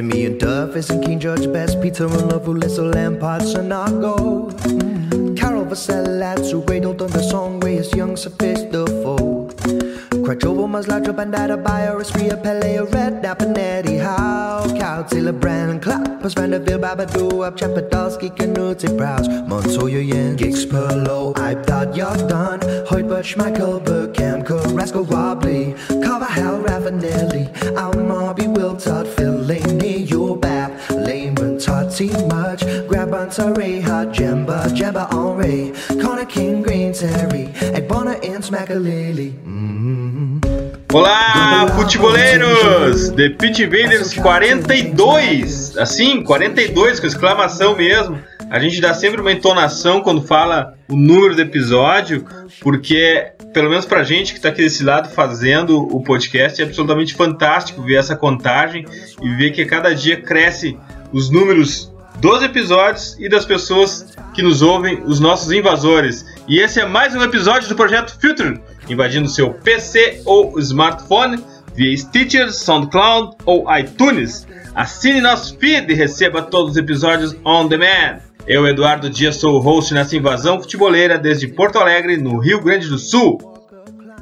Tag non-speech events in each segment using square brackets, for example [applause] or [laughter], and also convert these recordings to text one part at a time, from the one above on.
Jimmy and Duffy's and King George Bass, Peter and Love, who Ulysses, Lampard, Sanago. Mm-hmm. Carol Vassella, who cradled on the song where his young surfaced the foe. Crachovo, Maslacho, Bandada, Bayer, Espria, Pele, Red, Dapanetti, cow Taylor Brand, Clappers, Vanderbilt, Babadoo, Up, Chapadowski, Canuti, Browse, Montoya, Yen, Giggs, Perlow, I thought you're done, Hoytberg, Schmeichel, Burkham, Carrasco, Wobbly, Carvajal, Ravenelli, Al Marby, Wiltard, Phil Lane. Much, Grab, Ray, Hot, Connor, King, Green, Terry, and. Mm-hmm. Olá, futeboleiros! The Pit Invaders 42, assim, 42 com exclamação mesmo. A gente dá sempre uma entonação quando fala o número do episódio, porque, pelo menos pra gente que tá aqui desse lado fazendo o podcast, é absolutamente fantástico ver essa contagem e ver que cada dia cresce os números dos episódios e das pessoas que nos ouvem, os nossos invasores. E esse é mais um episódio do projeto Filter, invadindo seu PC ou smartphone via Stitcher, SoundCloud ou iTunes. Assine nosso feed e receba todos os episódios on demand. Eu, Eduardo Dias, sou o host nessa invasão futeboleira desde Porto Alegre, no Rio Grande do Sul.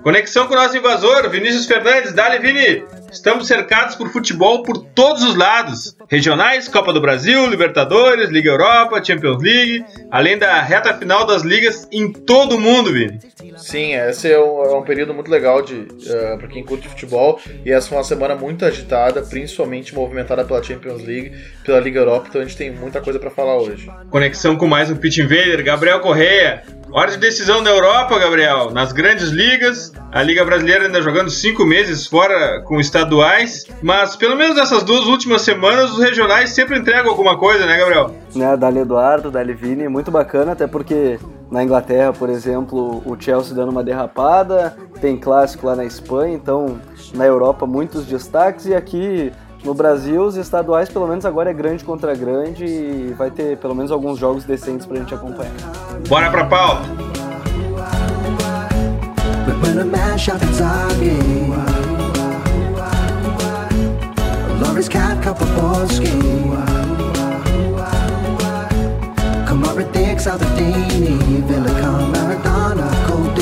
Conexão com o nosso invasor, Vinícius Fernandes. Dale, Vini! Estamos cercados por futebol por todos os lados. Regionais, Copa do Brasil, Libertadores, Liga Europa, Champions League, além da reta final das ligas em todo o mundo, Vini. Sim, esse é um, é um período muito legal de uh, eh, para quem curte futebol e essa foi uma semana muito agitada, principalmente movimentada pela Champions League, pela Liga Europa, então a gente tem muita coisa para falar hoje. Conexão com mais um Pitch Invader, Gabriel Correia. Hora de decisão da Europa, Gabriel. Nas grandes ligas, a Liga Brasileira ainda jogando cinco meses fora com estaduais, mas pelo menos nessas duas últimas semanas os regionais sempre entregam alguma coisa, né, Gabriel? Né, Dali Eduardo, Dali Vini, muito bacana, até porque na Inglaterra, por exemplo, o Chelsea dando uma derrapada, tem clássico lá na Espanha, então na Europa muitos destaques e aqui no Brasil, os estaduais, pelo menos agora é grande contra grande e vai ter pelo menos alguns jogos decentes pra gente acompanhar. Bora pra pauta! Villicom, Maradona, Cold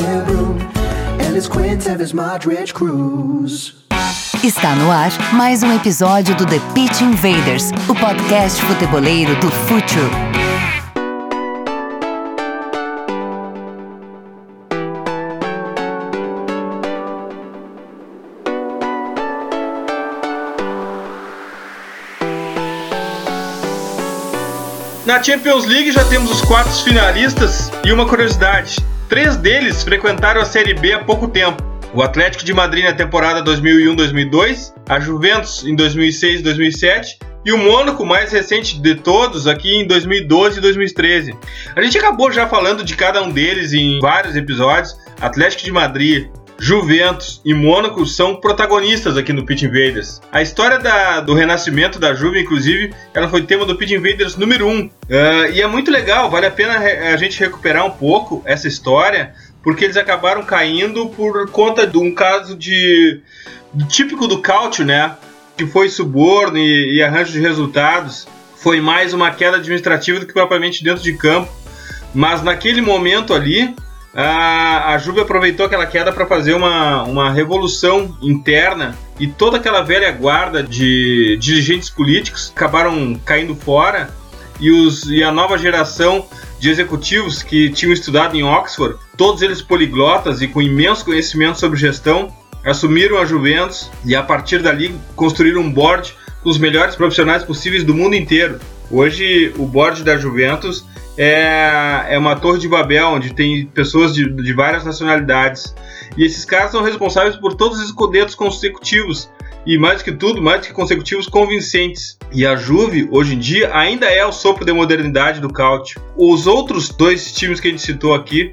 Ellis Quint, Tevis Madrid Cruz. Está no ar mais um episódio do The Pitch Invaders, o podcast futeboleiro do Futuro. Na Champions League já temos os quatro finalistas e uma curiosidade: três deles frequentaram a Série B há pouco tempo o Atlético de Madrid na temporada 2001-2002, a Juventus em 2006-2007 e o Mônaco, mais recente de todos, aqui em 2012 e 2013. A gente acabou já falando de cada um deles em vários episódios. Atlético de Madrid, Juventus e Mônaco são protagonistas aqui no Pit Invaders. A história da, do renascimento da Juve, inclusive, ela foi tema do Pit Invaders número 1. Uh, e é muito legal, vale a pena a gente recuperar um pouco essa história, porque eles acabaram caindo por conta de um caso de, típico do Cautio, né? Que foi suborno e, e arranjo de resultados. Foi mais uma queda administrativa do que propriamente dentro de campo. Mas naquele momento ali, a, a Juve aproveitou aquela queda para fazer uma, uma revolução interna e toda aquela velha guarda de dirigentes políticos acabaram caindo fora e, os, e a nova geração de executivos que tinham estudado em Oxford, todos eles poliglotas e com imenso conhecimento sobre gestão, assumiram a Juventus e a partir dali construíram um board com os melhores profissionais possíveis do mundo inteiro. Hoje o board da Juventus é, é uma torre de Babel onde tem pessoas de, de várias nacionalidades. E esses caras são responsáveis por todos os escudetos consecutivos e mais que tudo, mais que consecutivos convincentes. E a Juve, hoje em dia, ainda é o sopro de modernidade do Cautio. Os outros dois times que a gente citou aqui,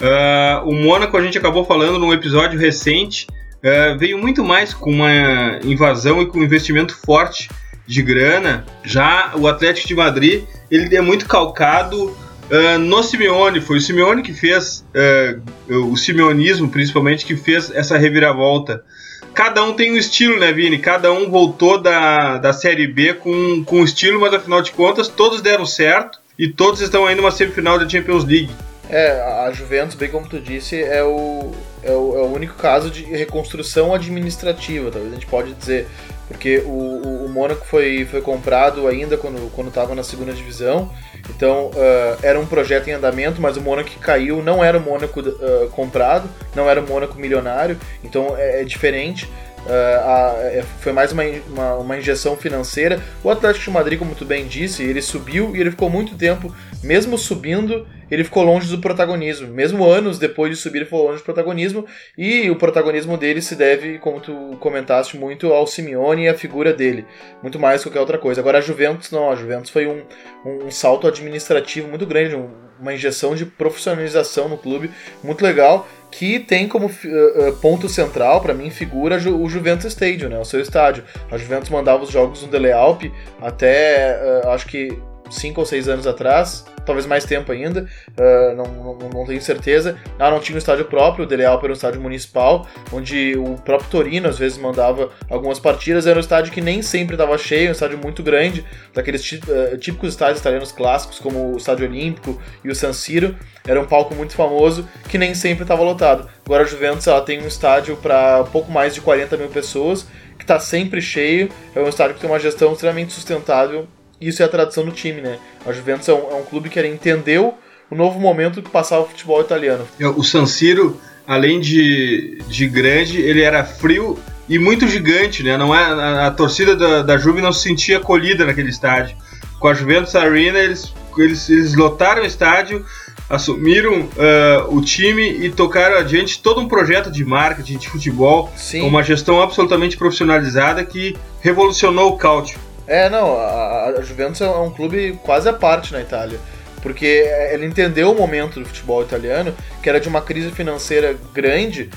uh, o Mônaco a gente acabou falando num episódio recente, uh, veio muito mais com uma invasão e com um investimento forte de grana. Já o Atlético de Madrid, ele é muito calcado Uh, no Simeone, foi o Simeone que fez, uh, o simeonismo principalmente, que fez essa reviravolta. Cada um tem um estilo, né, Vini? Cada um voltou da, da Série B com, com estilo, mas afinal de contas todos deram certo e todos estão aí numa semifinal da Champions League. É, a Juventus, bem como tu disse, é o, é o, é o único caso de reconstrução administrativa, talvez a gente pode dizer. Porque o, o, o Mônaco foi, foi comprado ainda quando estava na segunda divisão, então uh, era um projeto em andamento, mas o Mônaco que caiu. Não era o Mônaco uh, comprado, não era o Mônaco milionário, então é, é diferente. Uh, a, é, foi mais uma, uma, uma, injeção financeira. O Atlético de Madrid, como tu bem disse, ele subiu e ele ficou muito tempo, mesmo subindo, ele ficou longe do protagonismo. Mesmo anos depois de subir, ele ficou longe do protagonismo. E o protagonismo dele se deve, como tu comentaste, muito ao Simeone e à figura dele. Muito mais que qualquer outra coisa. Agora a Juventus não, a Juventus foi um, um salto administrativo muito grande, um, uma injeção de profissionalização no clube muito legal que tem como uh, ponto central, para mim, figura o Juventus Stadium, né, o seu estádio. A Juventus mandava os jogos no Dele Alpi até, uh, acho que, cinco ou seis anos atrás, talvez mais tempo ainda, uh, não, não, não, tenho certeza. Ah, não tinha um estádio próprio, o Dele Alpi era um estádio municipal, onde o próprio Torino às vezes mandava algumas partidas, era um estádio que nem sempre estava cheio, um estádio muito grande, daqueles uh, típicos estádios italianos clássicos, como o Estádio Olímpico e o San Siro, era um palco muito famoso, que nem sempre estava lotado. Agora a Juventus ela tem um estádio para pouco mais de 40 mil pessoas, que está sempre cheio, é um estádio que tem uma gestão extremamente sustentável isso é a tradição do time, né? A Juventus é um, é um clube que entendeu o novo momento que passava o futebol italiano. É, o San Siro, além de, de grande, ele era frio e muito gigante, né? Não é, a, a torcida da, da Juve não se sentia acolhida naquele estádio. Com a Juventus Arena, eles, eles, eles lotaram o estádio, assumiram uh, o time e tocaram adiante todo um projeto de marketing de futebol, Sim. uma gestão absolutamente profissionalizada que revolucionou o cálcio. É, não, a, a Juventus é um clube quase à parte na Itália. Porque ele entendeu o momento do futebol italiano, que era de uma crise financeira grande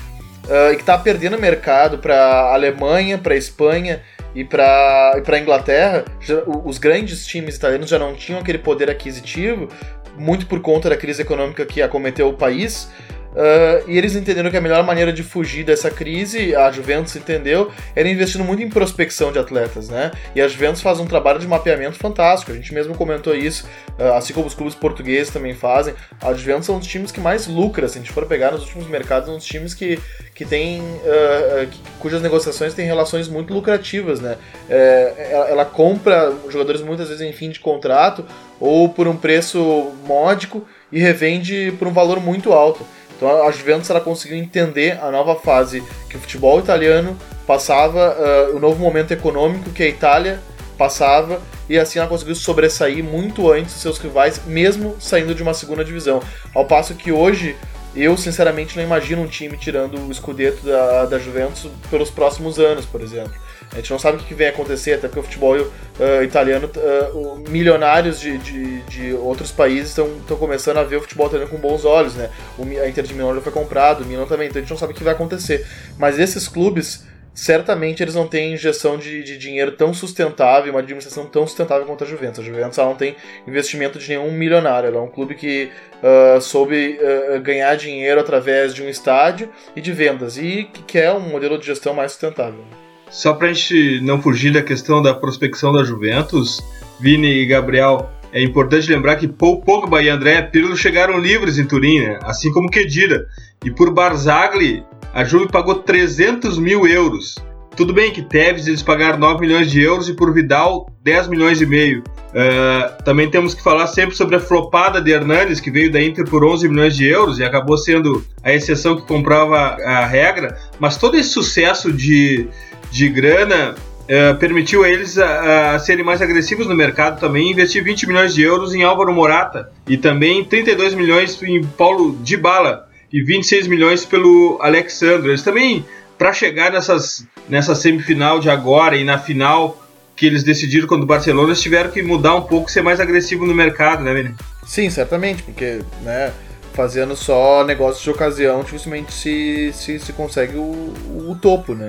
uh, e que está perdendo mercado para Alemanha, para Espanha e para a Inglaterra. Já, os grandes times italianos já não tinham aquele poder aquisitivo, muito por conta da crise econômica que acometeu o país. Uh, e eles entenderam que a melhor maneira de fugir dessa crise, a Juventus entendeu, era investindo muito em prospecção de atletas, né? E a Juventus faz um trabalho de mapeamento fantástico, a gente mesmo comentou isso, uh, assim como os clubes portugueses também fazem. A Juventus são um dos times que mais lucra, se a gente for pegar nos últimos mercados, são um dos times que, que tem, uh, cujas negociações têm relações muito lucrativas, né? É, ela, ela compra jogadores muitas vezes em fim de contrato ou por um preço módico e revende por um valor muito alto. Então a Juventus ela conseguiu entender a nova fase que o futebol italiano passava, uh, o novo momento econômico que a Itália passava, e assim ela conseguiu sobressair muito antes dos seus rivais, mesmo saindo de uma segunda divisão. Ao passo que hoje eu sinceramente não imagino um time tirando o escudeto da, da Juventus pelos próximos anos, por exemplo. A gente não sabe o que vem acontecer, até porque o futebol uh, italiano, uh, milionários de, de, de, outros países estão começando a ver o futebol italiano com bons olhos, né? O, a Inter de Milão foi comprado, o Milan também, então a gente não sabe o que vai acontecer. Mas esses clubes, certamente eles não têm injeção de, de dinheiro tão sustentável, uma administração tão sustentável quanto a Juventus. A Juventus não tem investimento de nenhum milionário, ela é um clube que uh, soube ganhar dinheiro através de um estádio e de vendas, e que quer um modelo de gestão mais sustentável. Só pra gente não fugir da questão da prospecção da Juventus, Vini e Gabriel, é importante lembrar que Paul Pogba e André Pirlo chegaram livres em Turim, né? assim como Kedira. E por Barzagli, a Juve pagou 300 mil euros. Tudo bem que Tevez eles pagaram 9 milhões de euros e por Vidal 10 milhões e meio. Uh, também temos que falar sempre sobre a flopada de Hernandes, que veio da Inter por 11 milhões de euros e acabou sendo a exceção que comprova a regra. Mas todo esse sucesso de, de grana uh, permitiu a eles a, serem mais agressivos no mercado também, investir 20 milhões de euros em Álvaro Morata e também 32 milhões em Paulo Dybala e 26 milhões pelo Alexandre. Eles também, para chegar nessas, nessa semifinal de agora e na final que eles decidiram contra o Barcelona, eles tiveram que mudar um pouco, ser mais agressivo no mercado, né, Vini? Sim, certamente, porque, né, fazendo só negócios de ocasião, dificilmente se, se, se consegue o, o topo, né?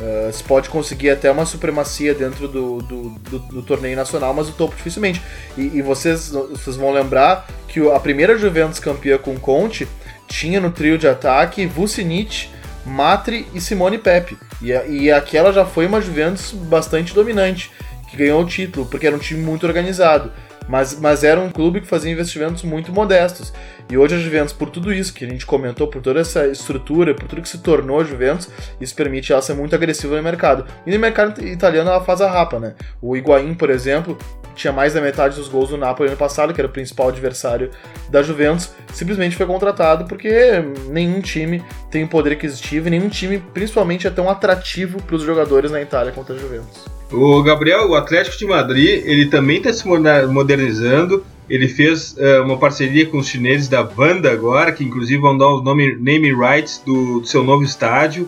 Uh, se pode conseguir até uma supremacia dentro do, do, do, do torneio nacional, mas o topo dificilmente. E, e, vocês, vocês vão lembrar que a primeira Juventus campeã com Conte tinha no trio de ataque Vucinic, Matri e Simone Pepe. E, e aquela já foi uma Juventus bastante dominante, que ganhou o título, porque era um time muito organizado. Mas, mas era um clube que fazia investimentos muito modestos. E hoje a Juventus, por tudo isso que a gente comentou, por toda essa estrutura, por tudo que se tornou a Juventus, isso permite ela ser muito agressiva no mercado. E no mercado italiano ela faz a rapa, né? O Higuaín, por exemplo, tinha mais da metade dos gols do Napoli ano passado, que era o principal adversário da Juventus, simplesmente foi contratado porque nenhum time tem o poder aquisitivo e nenhum time, principalmente, é tão atrativo para os jogadores na Itália quanto a Juventus. O Gabriel, o Atlético de Madrid, ele também está se modernizando. Ele fez uh, uma parceria com os chineses da Vanda agora, que inclusive vão dar os nome, name rights do, do seu novo estádio.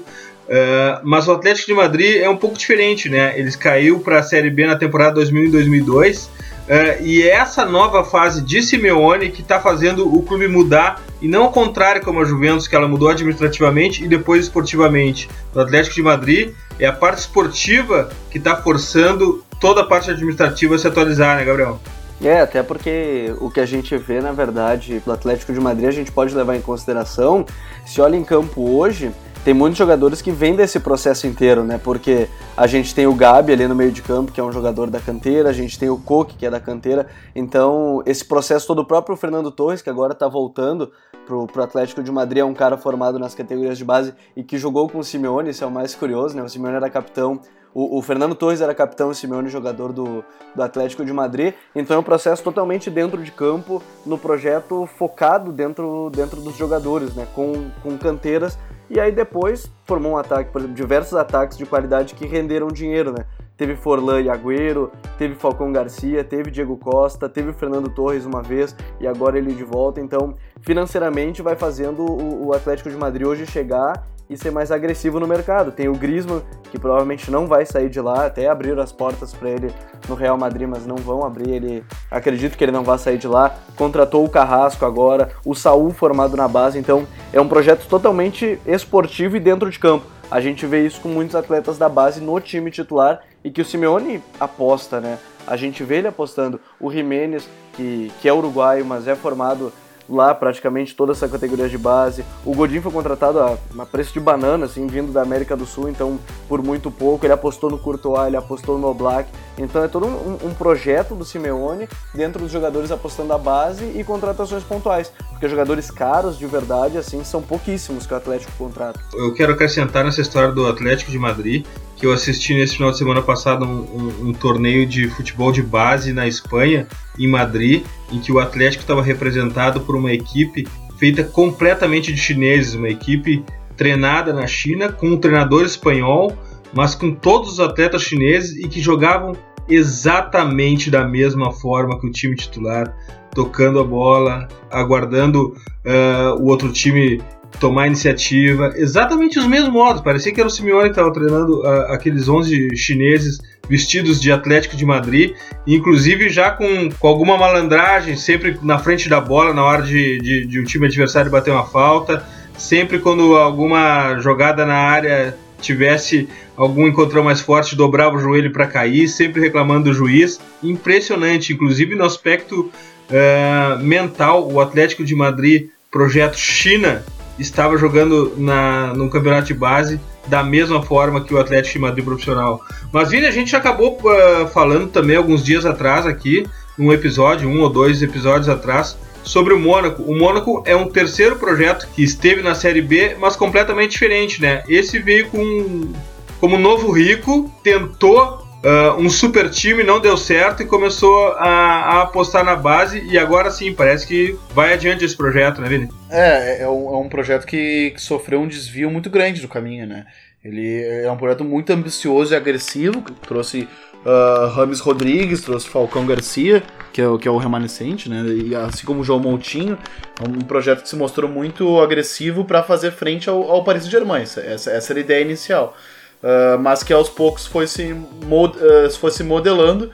Uh, mas o Atlético de Madrid é um pouco diferente, né? Eles caiu para a Série B na temporada 2000 e 2002. Uh, e é essa nova fase de Simeone que está fazendo o clube mudar, e não ao contrário como a Juventus, que ela mudou administrativamente e depois esportivamente. O Atlético de Madrid é a parte esportiva que está forçando toda a parte administrativa a se atualizar, né, Gabriel? É, até porque o que a gente vê, na verdade, do Atlético de Madrid, a gente pode levar em consideração, se olha em campo hoje, tem muitos jogadores que vêm desse processo inteiro, né? Porque a gente tem o Gabi ali no meio de campo, que é um jogador da canteira, a gente tem o Coque, que é da canteira. Então, esse processo todo, o próprio Fernando Torres, que agora está voltando pro, pro Atlético de Madrid, é um cara formado nas categorias de base e que jogou com o Simeone, isso é o mais curioso, né? O Simeone era capitão o, o, Fernando Torres era capitão e Simeone jogador do, do Atlético de Madrid, então é um processo totalmente dentro de campo, no projeto focado dentro, dentro dos jogadores, né, com, com canteiras, e aí depois formou um ataque, por exemplo, diversos ataques de qualidade que renderam dinheiro, né? Teve Forlan e Agüero, teve Falcão Garcia, teve Diego Costa, teve Fernando Torres uma vez e agora ele de volta. Então, financeiramente, vai fazendo o, Atlético de Madrid hoje chegar e ser mais agressivo no mercado. Tem o Griezmann, que provavelmente não vai sair de lá, até abriram as portas para ele no Real Madrid, mas não vão abrir. Ele acredito que ele não vai sair de lá. Contratou o Carrasco agora, o Saul formado na base, então é um projeto totalmente esportivo e dentro de campo. A gente vê isso com muitos atletas da base no time titular e que o Simeone aposta, né? A gente vê ele apostando. O Jiménez, que, que é uruguaio, mas é formado lá praticamente toda essa categoria de base. O Godin foi contratado a, a, preço de banana, assim, vindo da América do Sul, então por muito pouco. Ele apostou no Courtois, ele apostou no Black. Então é todo um, um, projeto do Simeone dentro dos jogadores apostando a base e contratações pontuais. Porque jogadores caros de verdade, assim, são pouquíssimos que o Atlético contrata. Eu quero acrescentar nessa história do Atlético de Madrid que eu assisti nesse final de semana passado um, um, um, torneio de futebol de base na Espanha, em Madrid, em que o Atlético estava representado por uma equipe feita completamente de chineses, uma equipe treinada na China, com um treinador espanhol, mas com todos os atletas chineses e que jogavam exatamente da mesma forma que o time titular, tocando a bola, aguardando uh, o outro time tomar iniciativa, exatamente os mesmos modos. Parecia que era o Simeone que estava treinando uh, aqueles 11 chineses vestidos de Atlético de Madrid, inclusive já com, com alguma malandragem, sempre na frente da bola na hora de, de, de um time adversário bater uma falta, sempre quando alguma jogada na área tivesse algum encontrão mais forte, dobrava o joelho para cair, sempre reclamando do juiz. Impressionante, inclusive no aspecto uh, mental, o Atlético de Madrid, projeto China, estava jogando na, no campeonato de base da mesma forma que o Atlético de Madrid profissional. Mas Vini, a gente acabou uh, falando também alguns dias atrás aqui, num episódio, um ou dois episódios atrás, sobre o Mônaco. O Mônaco é um terceiro projeto que esteve na Série B, mas completamente diferente, né? Esse veio com como novo rico, tentou Uh, um super time não deu certo e começou a, a, apostar na base e agora sim, parece que vai adiante esse projeto, né, Vini? É, é um, é um projeto que, que, sofreu um desvio muito grande do caminho, né? Ele é um projeto muito ambicioso e agressivo, que trouxe uh, Rames Rodrigues, trouxe Falcão Garcia, que é, o, que é o remanescente, né? E, assim como o João Moutinho, é um projeto que se mostrou muito agressivo para fazer frente ao, ao Paris Saint-Germain. Essa, essa era a ideia inicial. Uh, mas que aos poucos foi se, mod, uh, foi se modelando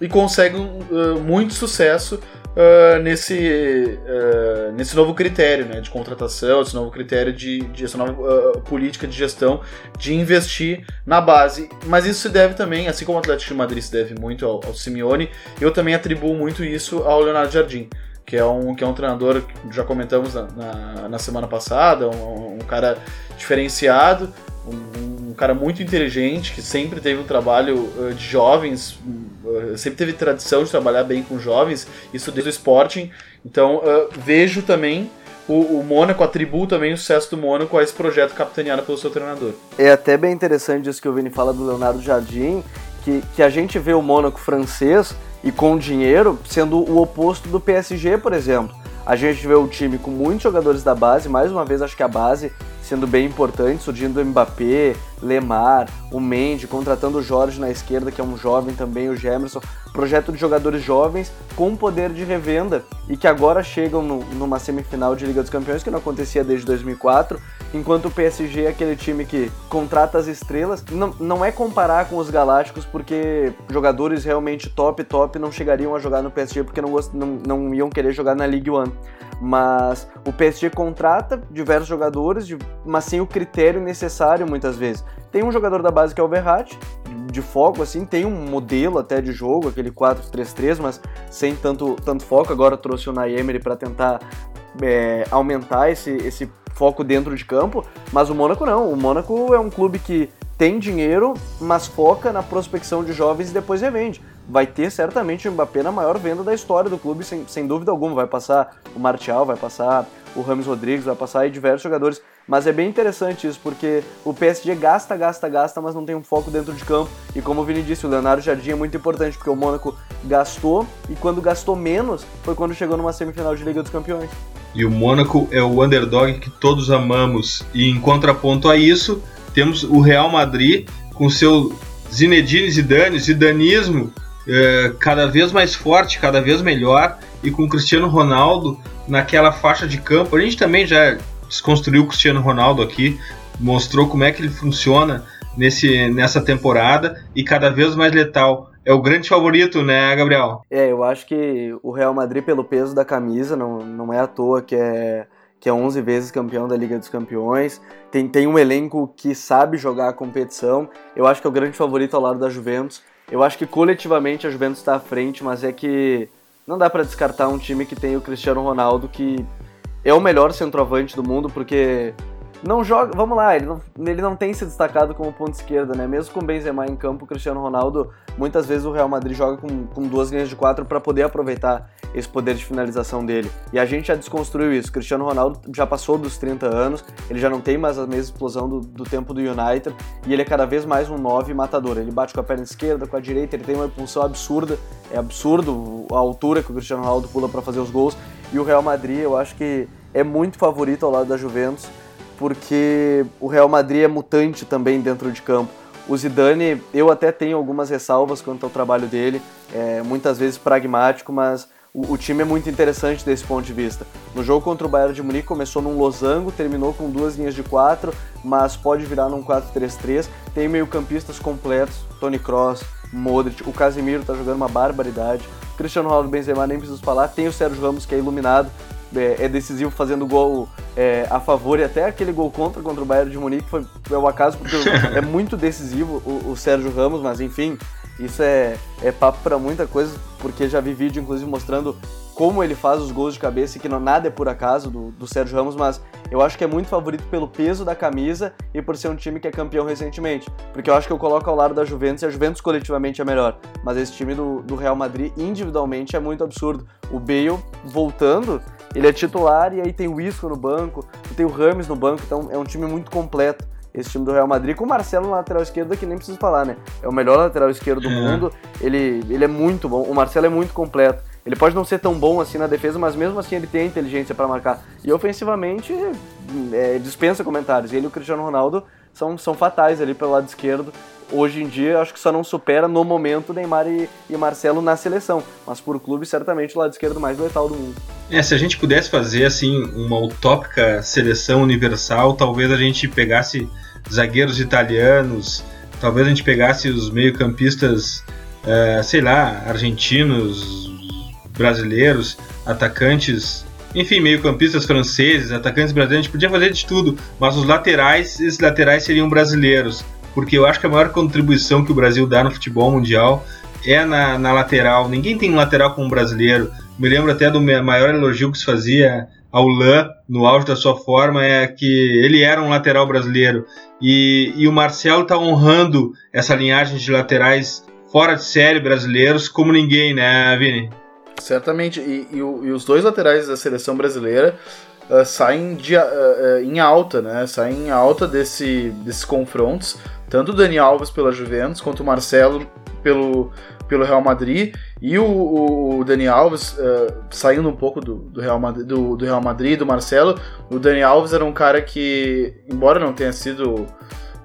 e consegue uh, muito sucesso nesse, nesse novo critério né, de contratação, esse novo critério de, de essa nova política de gestão de investir na base. Mas isso se deve também, assim como o Atlético de Madrid se deve muito ao, ao Simeone, eu também atribuo muito isso ao Leonardo Jardim. que é um, que é um treinador que já comentamos na, na, na semana passada, um, um cara diferenciado, um, cara muito inteligente, que sempre teve um trabalho uh, de jovens, uh, sempre teve tradição de trabalhar bem com jovens, isso desde o Sporting. Então uh, vejo também o, o Mônaco atribui também o sucesso do Mônaco a esse projeto capitaneado pelo seu treinador. É até bem interessante isso que o Vini fala do Leonardo Jardim, que, que a gente vê o Mônaco francês e com dinheiro sendo o oposto do PSG, por exemplo. A gente vê o time com muitos jogadores da base, mais uma vez acho que a base sendo bem importante, surgindo o Mbappé, Lemar, o Mendy, contratando o Jorge na esquerda, que é um jovem também, o Gemerson. Projeto de jogadores jovens com poder de revenda e que agora chegam no, numa semifinal de Liga dos Campeões, que não acontecia desde 2004, enquanto o PSG é aquele time que contrata as estrelas. Não, não é comparar com os Galácticos, porque jogadores realmente top, top não chegariam a jogar no PSG porque não, não, não iam querer jogar na Ligue 1 mas o PSG contrata diversos jogadores, mas sem o critério necessário muitas vezes. Tem um jogador da base que é o Verratti, de foco, assim, tem um modelo até de jogo, aquele 4-3-3, mas sem tanto, tanto foco. Agora trouxe o Naemery para tentar é, aumentar esse, esse foco dentro de campo, mas o Mônaco não. O Mônaco é um clube que tem dinheiro, mas foca na prospecção de jovens e depois revende vai ter certamente o Mbappé na maior venda da história do clube, sem, sem dúvida alguma. Vai passar o Martial, vai passar o Rames Rodrigues, vai passar aí diversos jogadores. Mas é bem interessante isso, porque o PSG gasta, gasta, gasta, mas não tem um foco dentro de campo. E como o Vini disse, o Leonardo Jardim é muito importante, porque o Mônaco gastou, e quando gastou menos, foi quando chegou numa semifinal de Liga dos Campeões. E o Mônaco é o underdog que todos amamos. E em contraponto a isso, temos o Real Madrid com seu Zinedine Zidane, zidanismo, é, cada vez mais forte, cada vez melhor, e com o Cristiano Ronaldo naquela faixa de campo. A gente também já desconstruiu o Cristiano Ronaldo aqui, mostrou como é que ele funciona nesse, nessa temporada e cada vez mais letal. É o grande favorito, né, Gabriel? É, eu acho que o Real Madrid, pelo peso da camisa, não, não é à toa que é, que é 11 vezes campeão da Liga dos Campeões. Tem, tem um elenco que sabe jogar a competição. Eu acho que é o grande favorito ao lado da Juventus. Eu acho que coletivamente a Juventus está à frente, mas é que não dá para descartar um time que tem o Cristiano Ronaldo, que é o melhor centroavante do mundo, porque não joga. Vamos lá, ele não, ele não tem se destacado como ponto esquerda, né? Mesmo com o Benzema em campo, o Cristiano Ronaldo, muitas vezes o Real Madrid joga com, com duas linhas de quatro para poder aproveitar esse poder de finalização dele. E a gente já desconstruiu isso. O Cristiano Ronaldo já passou dos 30 anos, ele já não tem mais a mesma explosão do, do tempo do United e ele é cada vez mais um 9 matador. Ele bate com a perna esquerda, com a direita, ele tem uma impulsão absurda. É absurdo a altura que o Cristiano Ronaldo pula para fazer os gols. E o Real Madrid, eu acho que é muito favorito ao lado da Juventus porque o Real Madrid é mutante também dentro de campo. O Zidane, eu até tenho algumas ressalvas quanto ao trabalho dele, é muitas vezes pragmático, mas o, o, time é muito interessante desse ponto de vista. No jogo contra o Bayern de Munique começou num losango, terminou com duas linhas de quatro, mas pode virar num 4-3-3. Tem meio-campistas completos, Tony Kroos, Modric, o Casemiro está jogando uma barbaridade. Cristiano Ronaldo Benzema nem preciso falar, tem o Sérgio Ramos que é iluminado, é, é decisivo fazendo gol é, a favor e até aquele gol contra contra o Bayern de Munique foi, foi o acaso porque é muito decisivo o, o, Sérgio Ramos, mas enfim, isso é, é papo para muita coisa, porque já vi vídeo inclusive mostrando como ele faz os gols de cabeça e que não, nada é por acaso do, do Sérgio Ramos, mas eu acho que é muito favorito pelo peso da camisa e por ser um time que é campeão recentemente. Porque eu acho que eu coloco ao lado da Juventus e a Juventus coletivamente é melhor. Mas esse time do, do Real Madrid individualmente é muito absurdo. O Bale voltando ele é titular e aí tem o Isco no banco, tem o Rames no banco, então é um time muito completo. Esse time do Real Madrid, com o Marcelo na lateral esquerda, que nem preciso falar, né? É o melhor lateral esquerdo do uhum. mundo. Ele, ele é muito bom. O Marcelo é muito completo. Ele pode não ser tão bom assim na defesa, mas mesmo assim ele tem a inteligência para marcar. E ofensivamente, é, dispensa comentários. Ele e o Cristiano Ronaldo são, são fatais ali pelo lado esquerdo hoje em dia acho que só não supera no momento Neymar e, e Marcelo na seleção, mas por clube certamente o lado esquerdo mais letal do mundo. É, se a gente pudesse fazer assim uma utópica seleção universal, talvez a gente pegasse zagueiros italianos, talvez a gente pegasse os meio-campistas, uh, sei lá, argentinos, brasileiros, atacantes enfim, meio-campistas franceses, atacantes brasileiros, a gente podia fazer de tudo, mas os laterais, esses laterais seriam brasileiros porque eu acho que a maior contribuição que o Brasil dá no futebol mundial é na, na lateral. Ninguém tem um lateral como um brasileiro. Me lembro até do maior elogio que se fazia ao Lan no auge da sua forma é que ele era um lateral brasileiro e, e o Marcelo está honrando essa linhagem de laterais fora de série brasileiros como ninguém, né, Vini? Certamente, e, e, e os dois laterais da seleção brasileira uh, saem de, uh, uh, em alta, né? Saem em alta desse, desses confrontos, tanto o Dani Alves pela Juventus quanto o Marcelo pelo, pelo Real Madrid e o, o Dani Alves, uh, saindo um pouco do, do, Real Madrid, do, do Real Madrid, do Marcelo, o Dani Alves era um cara que, embora não tenha sido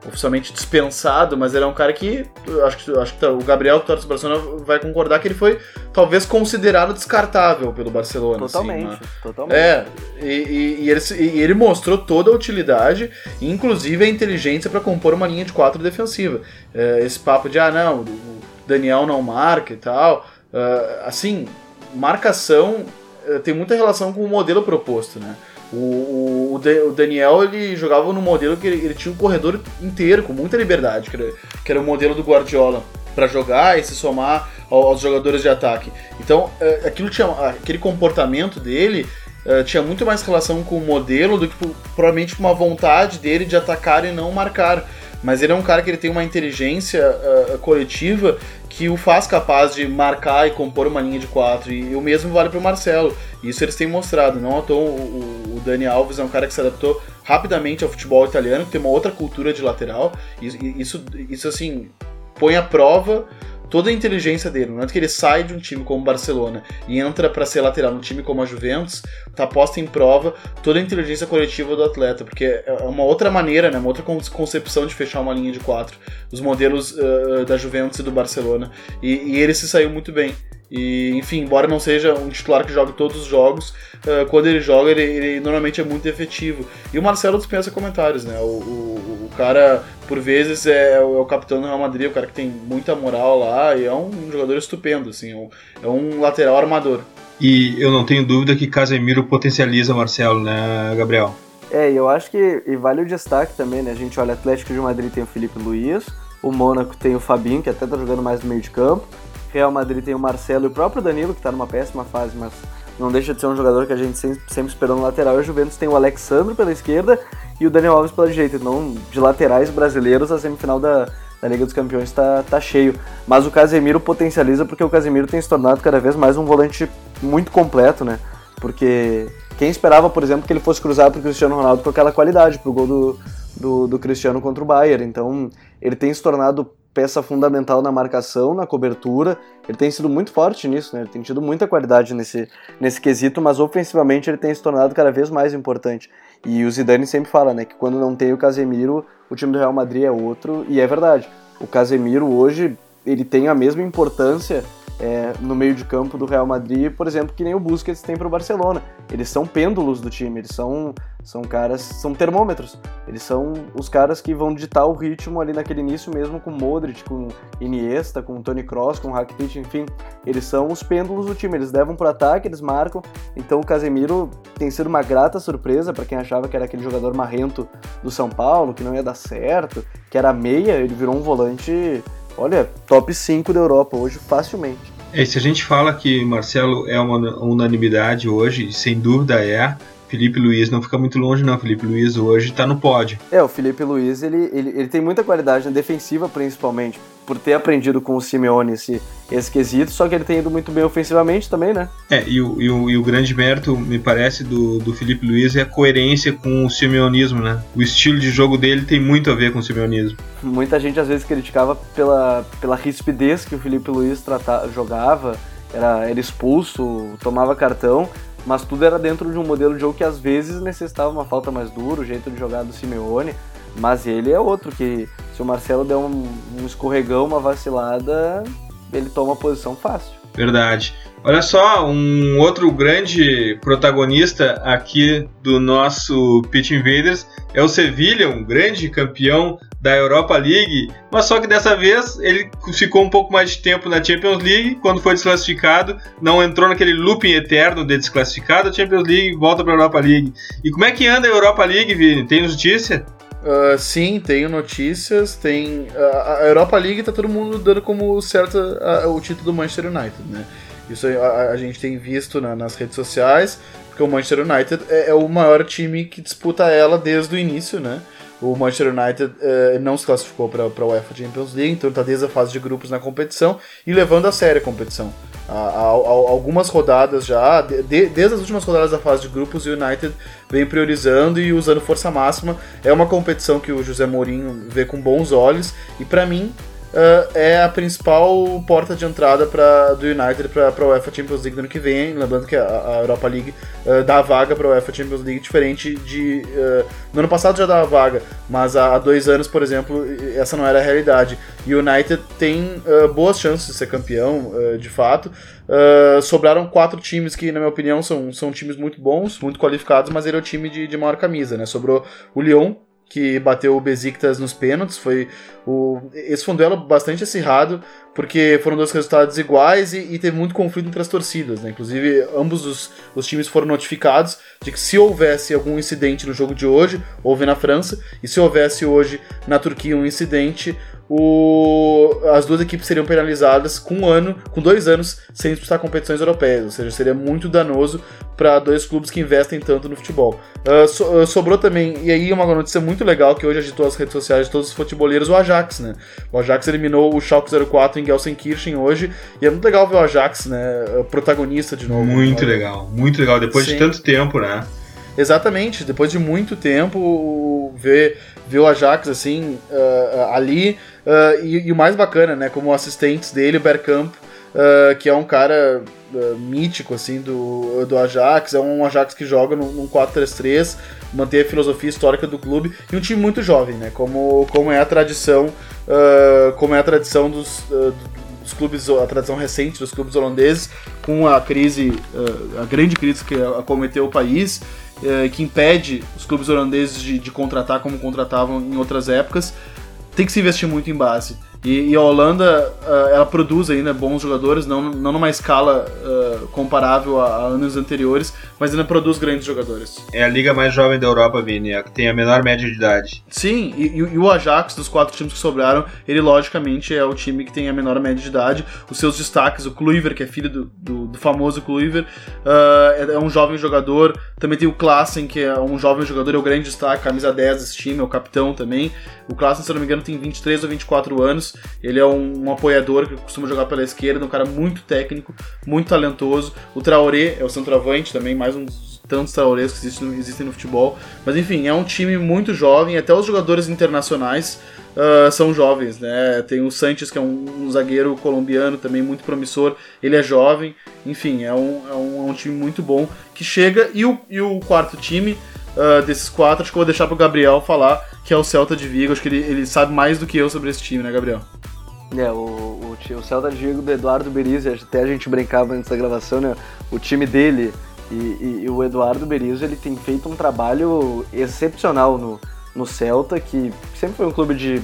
oficialmente dispensado, mas ele é um cara que acho que, acho que tá, o Gabriel Torres Barcelona vai concordar que ele foi talvez considerado descartável pelo Barcelona. Totalmente, assim, né? totalmente. É, e, e, e, ele, e, ele, mostrou toda a utilidade, inclusive a inteligência para compor uma linha de quatro defensiva. É, esse papo de, ah, não, o Daniel não marca e tal. Uh, assim, marcação uh, tem muita relação com o modelo proposto, né? O, o, o, Daniel ele jogava no modelo que ele, ele, tinha um corredor inteiro, com muita liberdade, que era, que era o modelo do Guardiola, para jogar e se somar aos jogadores de ataque. Então, uh, aquilo tinha, aquele comportamento dele Uh, tinha muito mais relação com o modelo do que provavelmente com uma vontade dele de atacar e não marcar. Mas ele é um cara que ele tem uma inteligência uh, coletiva que o faz capaz de marcar e compor uma linha de quatro. E o mesmo vale para o Marcelo. Isso eles têm mostrado. Não à toa o, o Dani Alves é um cara que se adaptou rapidamente ao futebol italiano, que tem uma outra cultura de lateral. Isso, isso, assim, põe à prova toda a inteligência dele. No momento que ele sai de um time como o Barcelona e entra para ser lateral num time como a Juventus, tá posta em prova toda a inteligência coletiva do atleta, porque é uma outra maneira, né, uma outra concepção de fechar uma linha de quatro, os modelos uh, da Juventus e do Barcelona. E, e ele se saiu muito bem. E, enfim, embora não seja um titular que jogue todos os jogos, uh, quando ele joga, ele, ele, normalmente é muito efetivo. E o Marcelo dispensa comentários, né? O, o, o cara, por vezes, é, é, o capitão do Real Madrid, o cara que tem muita moral lá, e é um jogador estupendo, assim, é um lateral armador. E eu não tenho dúvida que Casemiro potencializa Marcelo, né, Gabriel? É, e eu acho que e vale o destaque também, né? A gente olha Atlético de Madrid tem o Felipe Luiz, o Mônaco tem o Fabinho, que até tá jogando mais no meio de campo. Real Madrid tem o Marcelo e o próprio Danilo, que está numa péssima fase, mas não deixa de ser um jogador que a gente sempre, esperou no lateral. E o Juventus tem o Alexandre pela esquerda e o Daniel Alves pela direita. Então, de laterais brasileiros, a semifinal da, da Liga dos Campeões está tá cheio. Mas o Casemiro potencializa porque o Casemiro tem se tornado cada vez mais um volante muito completo, né? Porque quem esperava, por exemplo, que ele fosse cruzado para o Cristiano Ronaldo com aquela qualidade, para o gol do, do, do Cristiano contra o Bayern. Então, ele tem se tornado peça fundamental na marcação, na cobertura. Ele tem sido muito forte nisso, né? Ele tem tido muita qualidade nesse, nesse quesito, mas ofensivamente ele tem se tornado cada vez mais importante. E o Zidane sempre fala, né, que quando não tem o Casemiro, o time do Real Madrid é outro, e é verdade. O Casemiro hoje, ele tem a mesma importância é, no meio de campo do Real Madrid, por exemplo, que nem o Busquets tem para o Barcelona. Eles são pêndulos do time, eles são, são caras, são termômetros. Eles são os caras que vão ditar o ritmo ali naquele início mesmo com Modric, com Iniesta, com Toni Kroos, com Rakitic, enfim. Eles são os pêndulos do time, eles levam para ataque, eles marcam. Então o Casemiro tem sido uma grata surpresa para quem achava que era aquele jogador marrento do São Paulo, que não ia dar certo, que era meia, ele virou um volante olha, top 5 da Europa hoje facilmente. É, se a gente fala que Marcelo é uma unanimidade hoje, sem dúvida é, Felipe Luiz não fica muito longe, não. Felipe Luiz hoje está no pódio. É, o Felipe Luiz ele, ele, ele tem muita qualidade na defensiva, principalmente, por ter aprendido com o Simeone esse, esse quesito, só que ele tem ido muito bem ofensivamente também, né? É, e o, e o, e o grande mérito, me parece, do, do Felipe Luiz é a coerência com o simeonismo, né? O estilo de jogo dele tem muito a ver com o simeonismo. Muita gente às vezes criticava pela, pela rispidez que o Felipe Luiz tratava, jogava, era, era expulso, tomava cartão, mas tudo era dentro de um modelo de jogo que às vezes necessitava uma falta mais dura, o jeito de jogar do Simeone, mas ele é outro que se o Marcelo der um, um escorregão, uma vacilada, ele toma a posição fácil. Verdade. Olha só, um outro grande protagonista aqui do nosso Pitch Invaders é o Sevilha, um grande campeão da Europa League, mas só que dessa vez ele ficou um pouco mais de tempo na Champions League, quando foi desclassificado, não entrou naquele looping eterno de desclassificado, a Champions League volta para a Europa League. E como é que anda a Europa League, Vini? Tem notícia? Uh, sim, tenho notícias, tem... Uh, a Europa League tá todo mundo dando como certo uh, o título do Manchester United, né? Isso a, a gente tem visto na, nas redes sociais, porque o Manchester United é, é, o maior time que disputa ela desde o início, né? O Manchester United uh, não se classificou para a UEFA Champions League, então está desde a fase de grupos na competição e levando a sério a competição. Há, há, há algumas rodadas já, de, desde as últimas rodadas da fase de grupos, o United vem priorizando e usando força máxima. É uma competição que o José Mourinho vê com bons olhos e para mim uh, é a principal porta de entrada pra, do United para a UEFA Champions League no ano que vem. Lembrando que a, a Europa League uh, dá vaga para a UEFA Champions League diferente de. Uh, no ano passado já dava vaga, mas há, há, dois anos, por exemplo, essa não era a realidade. E o United tem boas chances de ser campeão, de fato. sobraram quatro times que, na minha opinião, são, são times muito bons, muito qualificados, mas ele é o time de, de maior camisa, né? Sobrou o Lyon, que bateu o Besiktas nos pênaltis. Foi o... Esse foi um duelo bastante acirrado, porque foram dois resultados iguais e, e teve muito conflito entre as torcidas. Né? Inclusive, ambos os, os, times foram notificados de que se houvesse algum incidente no jogo de hoje, houve na França, e se houvesse hoje na Turquia um incidente, o, as duas equipes seriam penalizadas com um ano, com dois anos sem disputar competições europeias, ou seja, seria muito danoso para dois clubes que investem tanto no futebol. Uh, so, uh, sobrou também, e aí uma notícia muito legal que hoje agitou as redes sociais de todos os futeboleiros, o Ajax, né? O Ajax eliminou o Schalke 04 em Gelsenkirchen hoje, e é muito legal ver o Ajax, né, protagonista de novo. Muito legal, muito legal, depois Sim. de tanto tempo, né? Exatamente, depois de muito tempo, ver, ver o Ajax assim, uh, ali, uh, e, e, o mais bacana, né, como assistentes dele, o Bergkamp, uh, que é um cara mítico, assim, do, do Ajax, é um Ajax que joga num, num 4-3-3, mantém a filosofia histórica do clube, e um time muito jovem, né, como, como é a tradição, como é a tradição dos, dos clubes, a tradição recente dos clubes holandeses, com a crise, a grande crise que acometeu o país, é, que impede os clubes holandeses de, de, contratar como contratavam em outras épocas, tem que se investir muito em base. E, e a Holanda, uh, ela produz ainda bons jogadores, não, não numa escala uh, comparável a, a, anos anteriores, mas ainda produz grandes jogadores. É a liga mais jovem da Europa, Vini, é a que tem a menor média de idade. Sim, e, e, o Ajax, dos quatro times que sobraram, ele logicamente é o time que tem a menor média de idade. Os seus destaques, o Kluivert, que é filho do, do, do famoso Kluivert, uh, é, é, um jovem jogador. Também tem o Klassen, que é um jovem jogador, é o grande destaque, camisa 10 desse time, é o capitão também. O Klassen, se não me engano, tem 23 ou 24 anos. Ele é um, um, apoiador que costuma jogar pela esquerda, um cara muito técnico, muito talentoso. O Traoré é o centroavante também, mais um dos tantos Traorés que existem, existem no futebol. Mas enfim, é um time muito jovem, até os jogadores internacionais uh, são jovens, né? Tem o Sanches, que é um, um, zagueiro colombiano também muito promissor, ele é jovem. Enfim, é um, é um, é um time muito bom que chega. E o, e o quarto time uh, desses quatro, acho que eu vou deixar pro Gabriel falar, que é o Celta de Vigo. Acho que ele, ele sabe mais do que eu sobre esse time, né, Gabriel? É, o, o, o Celta de Vigo do Eduardo Berizzi, até a gente brincava antes da gravação, né? O time dele e, e, e o Eduardo Berizzi, ele tem feito um trabalho excepcional no, no Celta, que sempre foi um clube de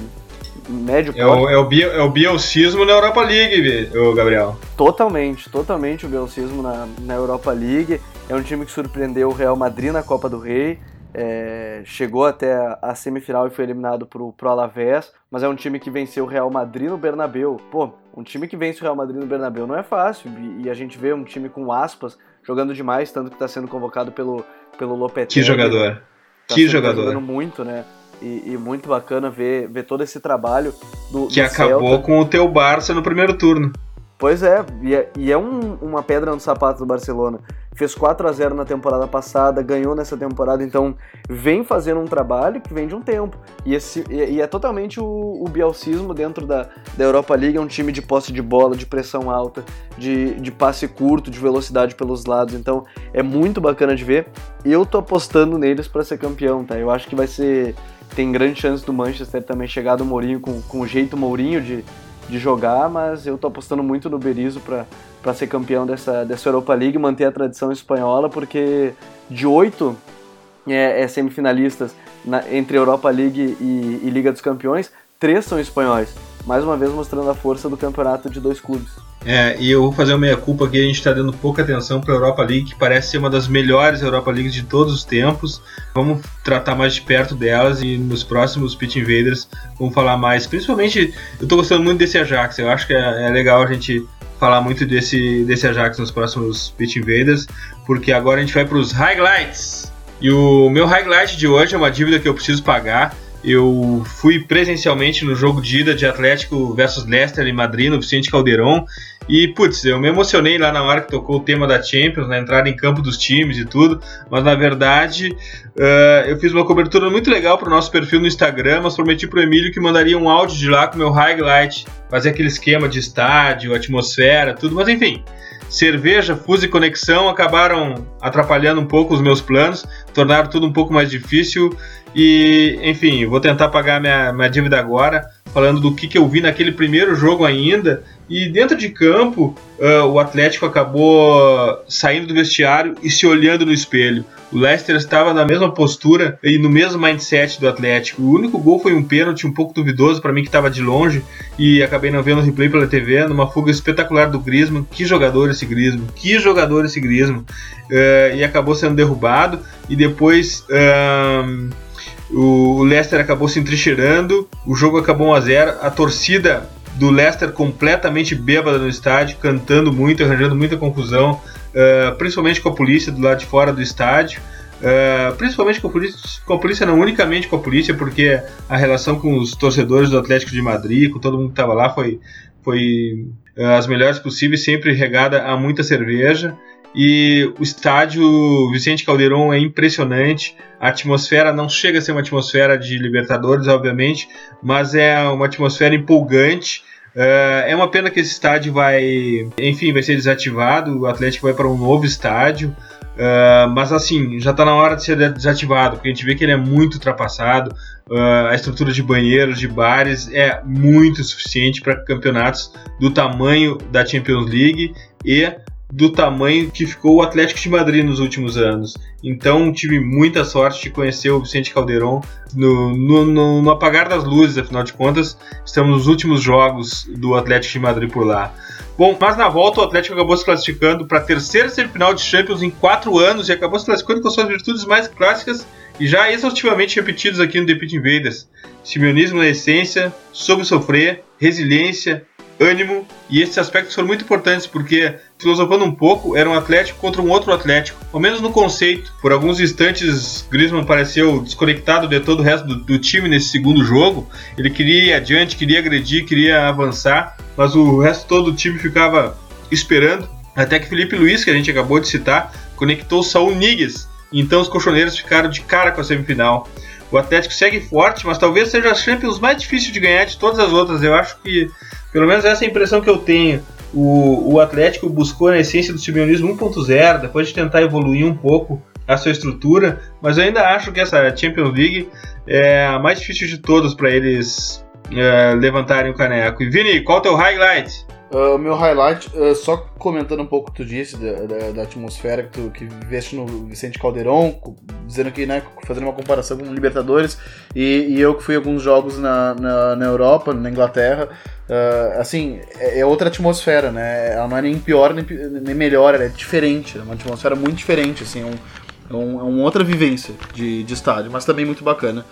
médio é o, é o, bio, é o bielcismo na Europa League, o Gabriel. Totalmente, totalmente o bielcismo na, na Europa League. É um time que surpreendeu o Real Madrid na Copa do Rei. É, chegou até a semifinal e foi eliminado pro, pro Alavés, mas é um time que venceu o Real Madrid no Bernabeu. Pô, um time que vence o Real Madrid no Bernabeu não é fácil, e, e a gente vê um time com aspas jogando demais, tanto que está sendo convocado pelo, pelo Lopetegui. Que jogador! Tá que jogador! jogando muito, né? E, e, muito bacana ver, ver todo esse trabalho do Que do acabou Celta. com o teu Barça no primeiro turno. Pois é, e é, e é um, uma pedra no sapato do Barcelona. Fez 4 a 0 na temporada passada, ganhou nessa temporada, então vem fazendo um trabalho que vem de um tempo. E, esse, e é totalmente o, o bielcismo dentro da, da Europa League, é um time de posse de bola, de pressão alta, de, de passe curto, de velocidade pelos lados, então é muito bacana de ver. Eu tô apostando neles para ser campeão, tá? Eu acho que vai ser. Tem grande chance do Manchester também chegar do Mourinho com, com o jeito Mourinho de, de jogar, mas eu tô apostando muito no Berizzo para ser campeão dessa, dessa Europa League, manter a tradição espanhola, porque de oito é, é semifinalistas na, entre Europa League e, e Liga dos Campeões, três são espanhóis, mais uma vez mostrando a força do campeonato de dois clubes. É, e eu vou fazer uma meia-culpa aqui, a gente está dando pouca atenção para a Europa League, que parece ser uma das melhores Europa Leagues de todos os tempos. Vamos tratar mais de perto delas e nos próximos Pit Invaders vamos falar mais. Principalmente, eu estou gostando muito desse Ajax, eu acho que é, é legal a gente falar muito desse, desse Ajax nos próximos Pitch Invaders, porque agora a gente vai para os highlights. E o meu highlight de hoje é uma dívida que eu preciso pagar. Eu fui presencialmente no jogo de ida de Atlético versus Leicester em Madrid, no Vicente Caldeirão, e, putz, eu me emocionei lá na hora que tocou o tema da Champions, na entrada em campo dos times e tudo, mas na verdade uh, eu fiz uma cobertura muito legal para o nosso perfil no Instagram, mas prometi para o Emílio que mandaria um áudio de lá com meu highlight, fazer aquele esquema de estádio, atmosfera, tudo, mas enfim. Cerveja, fuso e conexão acabaram atrapalhando um pouco os meus planos, tornaram tudo um pouco mais difícil e, enfim, vou tentar pagar minha, minha dívida agora, falando do que, que eu vi naquele primeiro jogo ainda e dentro de campo, uh, o Atlético acabou saindo do vestiário e se olhando no espelho. O Leicester estava na mesma postura e no mesmo mindset do Atlético. O único gol foi um pênalti um pouco duvidoso para mim que estava de longe e acabei não vendo o replay pela TV, numa fuga espetacular do Griezmann. Que jogador esse Griezmann! Que jogador esse Griezmann! Uh, e acabou sendo derrubado e depois uh, o Leicester acabou se entrincheirando, o jogo acabou 1 a 0. A torcida do Leicester completamente bêbada no estádio, cantando muito, arranjando muita confusão, uh, principalmente com a polícia do lado de fora do estádio. Uh, principalmente com a, polícia, com a polícia, não unicamente com a polícia, porque a relação com os torcedores do Atlético de Madrid, com todo mundo que estava lá, foi, foi uh, as melhores possíveis, sempre regada a muita cerveja. E o estádio Vicente Caldeirão é impressionante. A atmosfera não chega a ser uma atmosfera de Libertadores, obviamente, mas é uma atmosfera empolgante. Uh, é uma pena que esse estádio vai, enfim, vai ser desativado. O Atlético vai para um novo estádio. Uh, mas assim, já está na hora de ser desativado, porque a gente vê que ele é muito ultrapassado. Uh, a estrutura de banheiros, de bares é muito suficiente para campeonatos do tamanho da Champions League e do tamanho que ficou o Atlético de Madrid nos últimos anos. Então tive muita sorte de conhecer o Vicente Calderon no, no, no, no, apagar das luzes, afinal de contas, estamos nos últimos jogos do Atlético de Madrid por lá. Bom, mas na volta o Atlético acabou se classificando para a terceira semifinal de Champions em quatro anos e acabou se classificando com suas virtudes mais clássicas e já exaustivamente repetidos aqui no The Pit Invaders. Simeonismo na essência, soube sofrer, resiliência, ânimo, e esses aspectos foram muito importantes porque, filosofando um pouco, era um Atlético contra um outro Atlético, ao menos no conceito. Por alguns instantes, Griezmann pareceu desconectado de todo o resto do, do time nesse segundo jogo. Ele queria ir adiante, queria agredir, queria avançar, mas o resto todo do time ficava esperando. Até que Felipe Luiz, que a gente acabou de citar, conectou Saul Niguez. Então os colchoneiros ficaram de cara com a semifinal. O Atlético segue forte, mas talvez seja a Champions mais difícil de ganhar de todas as outras. Eu acho que pelo menos essa é a impressão que eu tenho. O, o Atlético buscou na essência do simeonismo 1.0, depois de tentar evoluir um pouco a sua estrutura, mas eu ainda acho que essa Champions League é a mais difícil de todas para eles é, levantarem o caneco. E Vini, qual é o teu highlight? O uh, meu highlight, uh, só comentando um pouco o que tu disse da, da, da, atmosfera que tu que viveste no Vicente Caldeirão, dizendo que, né, fazendo uma comparação com Libertadores, e, e eu que fui a alguns jogos na, na, na Europa, na Inglaterra, uh, assim, é, é, outra atmosfera, né? Ela não é nem pior nem, nem melhor, ela é diferente, é uma atmosfera muito diferente, assim, é, um, é, um, é uma outra vivência de, de estádio, mas também muito bacana.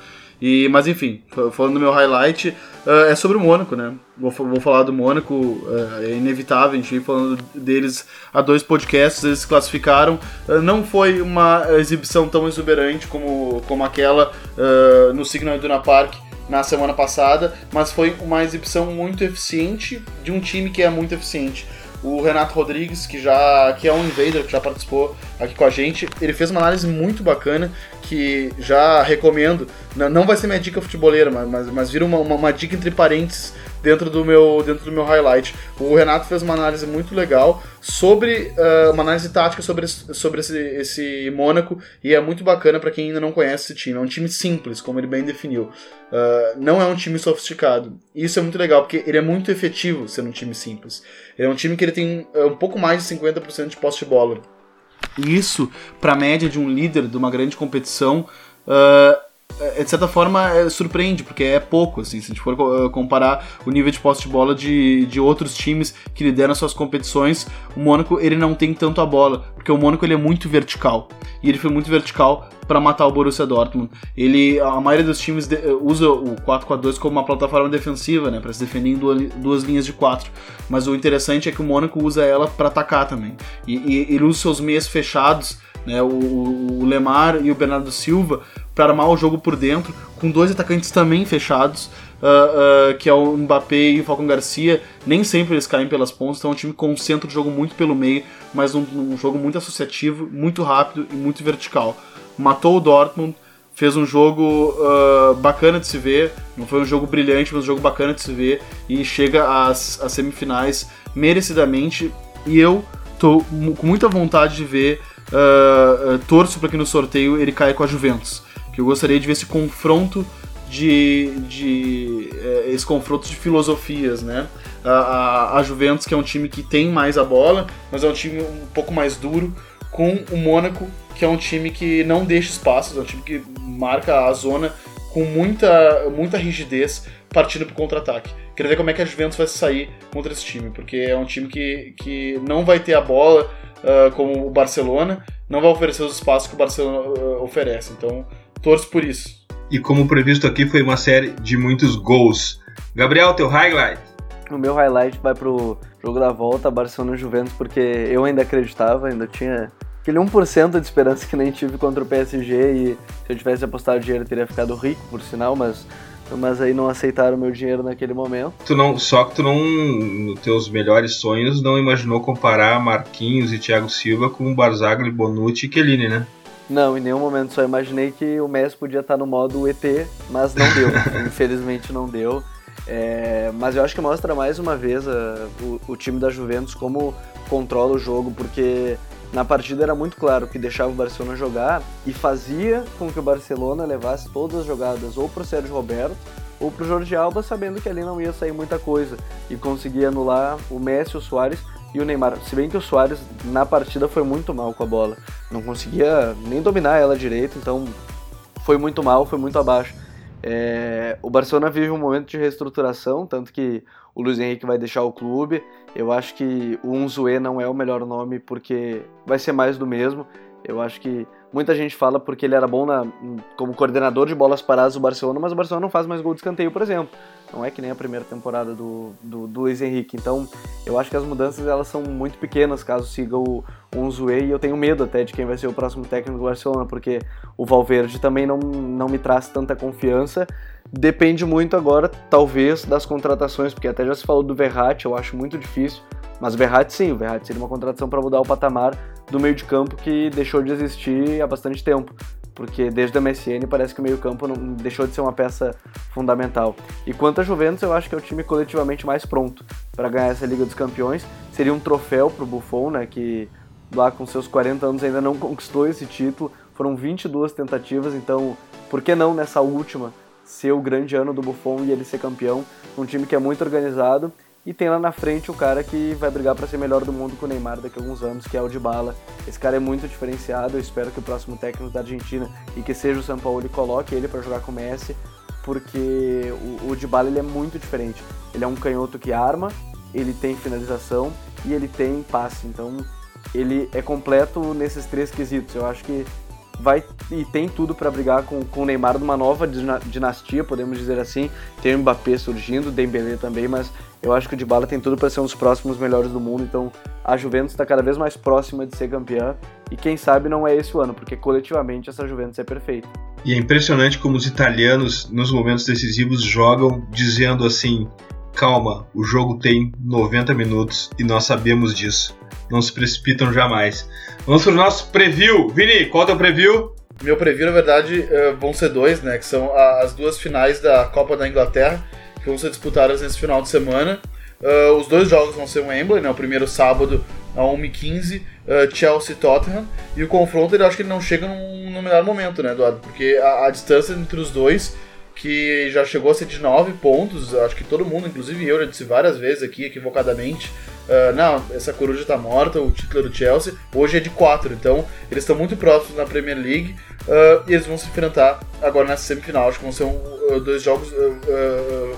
E, mas enfim, falando do meu highlight, uh, é sobre o Mônaco, né? Vou, vou falar do Mônaco, uh, é inevitável, a gente vem falando deles há dois podcasts, eles se classificaram. Uh, não foi uma exibição tão exuberante como, como aquela no Signal Iduna Park na semana passada, mas foi uma exibição muito eficiente de um time que é muito eficiente. O Renato Rodrigues, que já que é um invader, que já participou aqui com a gente, ele fez uma análise muito bacana que já recomendo. Não vai ser minha dica futeboleira, mas, mas vira uma, uma, uma dica entre parênteses dentro do meu dentro do meu highlight. O Renato fez uma análise muito legal sobre uh, uma análise tática sobre sobre esse, esse Mônaco e é muito bacana para quem ainda não conhece esse time. É um time simples, como ele bem definiu. Uh, não é um time sofisticado. Isso é muito legal porque ele é muito efetivo sendo um time simples. Ele é um time que ele tem uh, um pouco mais de 50% de posse de bola. E isso, para a média de um líder de uma grande competição, uh, de certa forma, é, surpreende, porque é pouco, assim, se a gente for uh, comparar o nível de posse de bola de, de outros times que lideram suas competições, o Mônaco, ele não tem tanto a bola, porque o Mônaco, ele é muito vertical, e ele foi muito vertical para matar o Borussia Dortmund. Ele, a maioria dos times de, usa o 4-4-2 como uma plataforma defensiva, né, para se defender em duas, duas, linhas de quatro. Mas o interessante é que o Mônaco usa ela para atacar também. E, e, ele usa seus meias fechados, né, o, o Lemar e o Bernardo Silva, para armar o jogo por dentro, com dois atacantes também fechados. Uh, uh, que é o Mbappé e o Falcão Garcia, nem sempre eles caem pelas pontas, então é um time que concentra o jogo muito pelo meio, mas um, um jogo muito associativo, muito rápido e muito vertical matou o Dortmund, fez um jogo uh, bacana de se ver, não foi um jogo brilhante, mas um jogo bacana de se ver e chega às, às semifinais merecidamente. E eu tô com muita vontade de ver, uh, uh, torço para que no sorteio ele caia com a Juventus, que eu gostaria de ver esse confronto de, de uh, esse confronto de filosofias, né? A, a, a Juventus que é um time que tem mais a bola, mas é um time um pouco mais duro, com o Mônaco que é um time que não deixa espaços, é um time que marca a zona com muita, muita rigidez partindo pro contra-ataque. Queria ver como é que a Juventus vai sair contra esse time, porque é um time que, que não vai ter a bola uh, como o Barcelona, não vai oferecer os espaços que o Barcelona uh, oferece. Então, torço por isso. E como previsto aqui, foi uma série de muitos gols. Gabriel, teu highlight? O meu highlight vai pro jogo da volta, Barcelona-Juventus, porque eu ainda acreditava, ainda tinha aquele 1% de esperança que nem tive contra o PSG e se eu tivesse apostado dinheiro eu teria ficado rico, por sinal, mas mas aí não aceitaram meu dinheiro naquele momento. Tu não, só que tu não, nos teus melhores sonhos, não imaginou comparar Marquinhos e Thiago Silva com Barzagli, Bonucci e Chiellini, né? Não, em nenhum momento. Só imaginei que o Messi podia estar no modo ET, mas não deu. [laughs] Infelizmente não deu. É, mas eu acho que mostra mais uma vez a, o, o time da Juventus como controla o jogo, porque na partida era muito claro que deixava o Barcelona jogar e fazia com que o Barcelona levasse todas as jogadas ou para o Sérgio Roberto ou para o Jorge Alba, sabendo que ali não ia sair muita coisa e conseguia anular o Messi, o Soares e o Neymar. Se bem que o Soares na partida foi muito mal com a bola, não conseguia nem dominar ela direito, então foi muito mal, foi muito abaixo. É, o Barcelona vive um momento de reestruturação, tanto que o Luiz Henrique vai deixar o clube. Eu acho que o Unzué não é o melhor nome porque vai ser mais do mesmo. Eu acho que muita gente fala porque ele era bom na, como coordenador de bolas paradas do Barcelona, mas o Barcelona não faz mais gol de escanteio, por exemplo. Não é que nem a primeira temporada do, do, do Luiz Henrique. Então, eu acho que as mudanças elas são muito pequenas caso siga o, Unzué e eu tenho medo até de quem vai ser o próximo técnico do Barcelona, porque o Valverde também não, não me traz tanta confiança Depende muito agora, talvez, das contratações, porque até já se falou do Verratti, eu acho muito difícil. Mas o Verratti sim, o Verratti seria uma contratação para mudar o patamar do meio de campo que deixou de existir há bastante tempo. Porque desde o MSN parece que o meio campo não deixou de ser uma peça fundamental. E quanto a Juventus, eu acho que é o time coletivamente mais pronto para ganhar essa Liga dos Campeões. Seria um troféu para o Buffon, né, que lá com seus 40 anos ainda não conquistou esse título. Foram 22 tentativas, então por que não nessa última ser o grande ano do Buffon e ele ser campeão. Um time que é muito organizado e tem lá na frente o cara que vai brigar para ser melhor do mundo com o Neymar daqui a alguns anos, que é o Dybala. Esse cara é muito diferenciado, eu espero que o próximo técnico da Argentina e que seja o São Paulo coloque ele para jogar com o Messi, porque o, o Dybala ele é muito diferente. Ele é um canhoto que arma, ele tem finalização e ele tem passe. Então, ele é completo nesses três quesitos. Eu acho que vai e tem tudo para brigar com, com o Neymar numa nova dinastia, podemos dizer assim. Tem o Mbappé surgindo, Dembélé também, mas eu acho que o Dybala tem tudo para ser um dos próximos melhores do mundo. Então a Juventus está cada vez mais próxima de ser campeã e quem sabe não é esse o ano, porque coletivamente essa Juventus é perfeita. E é impressionante como os italianos nos momentos decisivos jogam dizendo assim: calma, o jogo tem 90 minutos e nós sabemos disso. Não se precipitam jamais. Vamos para o nosso preview. Vini, qual é o teu preview? Meu preview, na verdade, é, vão ser dois, né? Que são as duas finais da Copa da Inglaterra, que vão ser disputadas nesse final de semana. Uh, os dois jogos vão ser um Wembley, né? O primeiro sábado, a 1h15, uh, Chelsea Tottenham. E o confronto, eu acho que ele não chega num, no melhor momento, né, Eduardo? Porque a, a, distância entre os dois, que já chegou a ser de 9 pontos, acho que todo mundo, inclusive eu, já disse várias vezes aqui, equivocadamente, uh, não, essa coruja tá morta, o título é do Chelsea, hoje é de 4, então eles estão muito próximos na Premier League uh, e eles vão se enfrentar agora nessa semifinal. Acho que vão ser um, uh, dois jogos,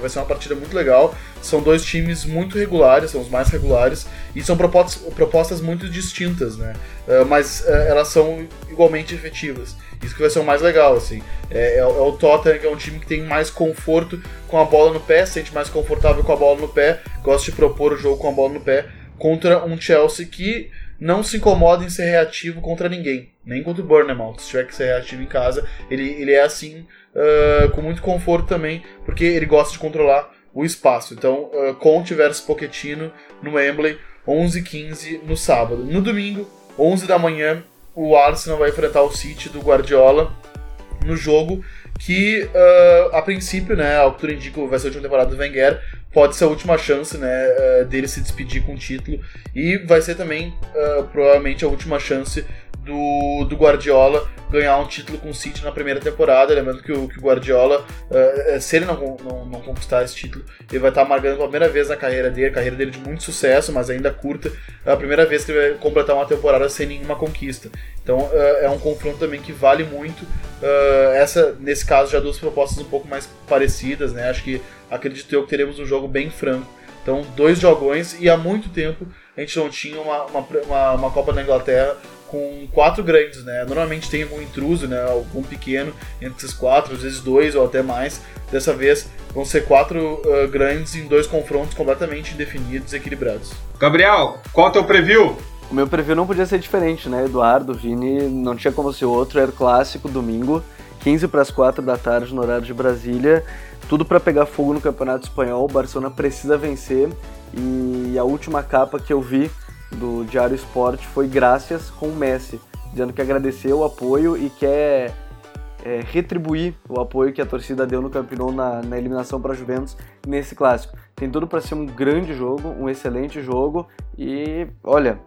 vai ser uma partida muito legal. São dois times muito regulares, são os mais regulares, e são propostas, propostas muito distintas, né? mas elas são igualmente efetivas. Isso que vai ser o mais legal, assim. É, é, é, o Tottenham, que é um time que tem mais conforto com a bola no pé, se sente mais confortável com a bola no pé, gosta de propor o jogo com a bola no pé, contra um Chelsea que não se incomoda em ser reativo contra ninguém, nem contra o Bournemouth. Se tiver que ser reativo em casa, ele, ele é assim, uh, com muito conforto também, porque ele gosta de controlar o espaço. Então, uh, Conte versus Pochettino no Wembley, 11h15 no sábado. No domingo, 11 da manhã, o Arsenal vai enfrentar o City do Guardiola no jogo que, uh, a princípio, né, ao que indica, vai ser a última temporada do Wenger, pode ser a última chance, né, uh, dele se despedir com o título. E vai ser também, uh, provavelmente, a última chance do, do Guardiola ganhar um título com o City na primeira temporada. Lembrando que o, que o Guardiola, uh, se ele não, não, não, conquistar esse título, ele vai estar marcando pela primeira vez na carreira dele, carreira dele de muito sucesso, mas ainda curta, é a primeira vez que ele vai completar uma temporada sem nenhuma conquista. Então uh, é um confronto também que vale muito. Uh, essa, nesse caso, já duas propostas um pouco mais parecidas, né? Acho que acredito eu que teremos um jogo bem franco. Então, dois jogões, e há muito tempo a gente não tinha uma, uma, uma, uma Copa da Inglaterra com quatro grandes, né? Normalmente tem algum intruso, né? Algum pequeno entre esses quatro, às vezes dois ou até mais. Dessa vez vão ser quatro uh, grandes em dois confrontos completamente indefinidos e equilibrados. Gabriel, qual é o teu preview? O meu preview não podia ser diferente, né? Eduardo, Vini, não tinha como ser outro. Era clássico, domingo, 15 para as 4 da tarde no horário de Brasília. Tudo para pegar fogo no Campeonato Espanhol. O Barcelona precisa vencer. E a última capa que eu vi do Diário Esporte foi graças com o Messi, dizendo que agradeceu o apoio e quer é, retribuir o apoio que a torcida deu no Campeonato na, na eliminação para a Juventus nesse clássico. Tem tudo para ser um grande jogo, um excelente jogo e olha,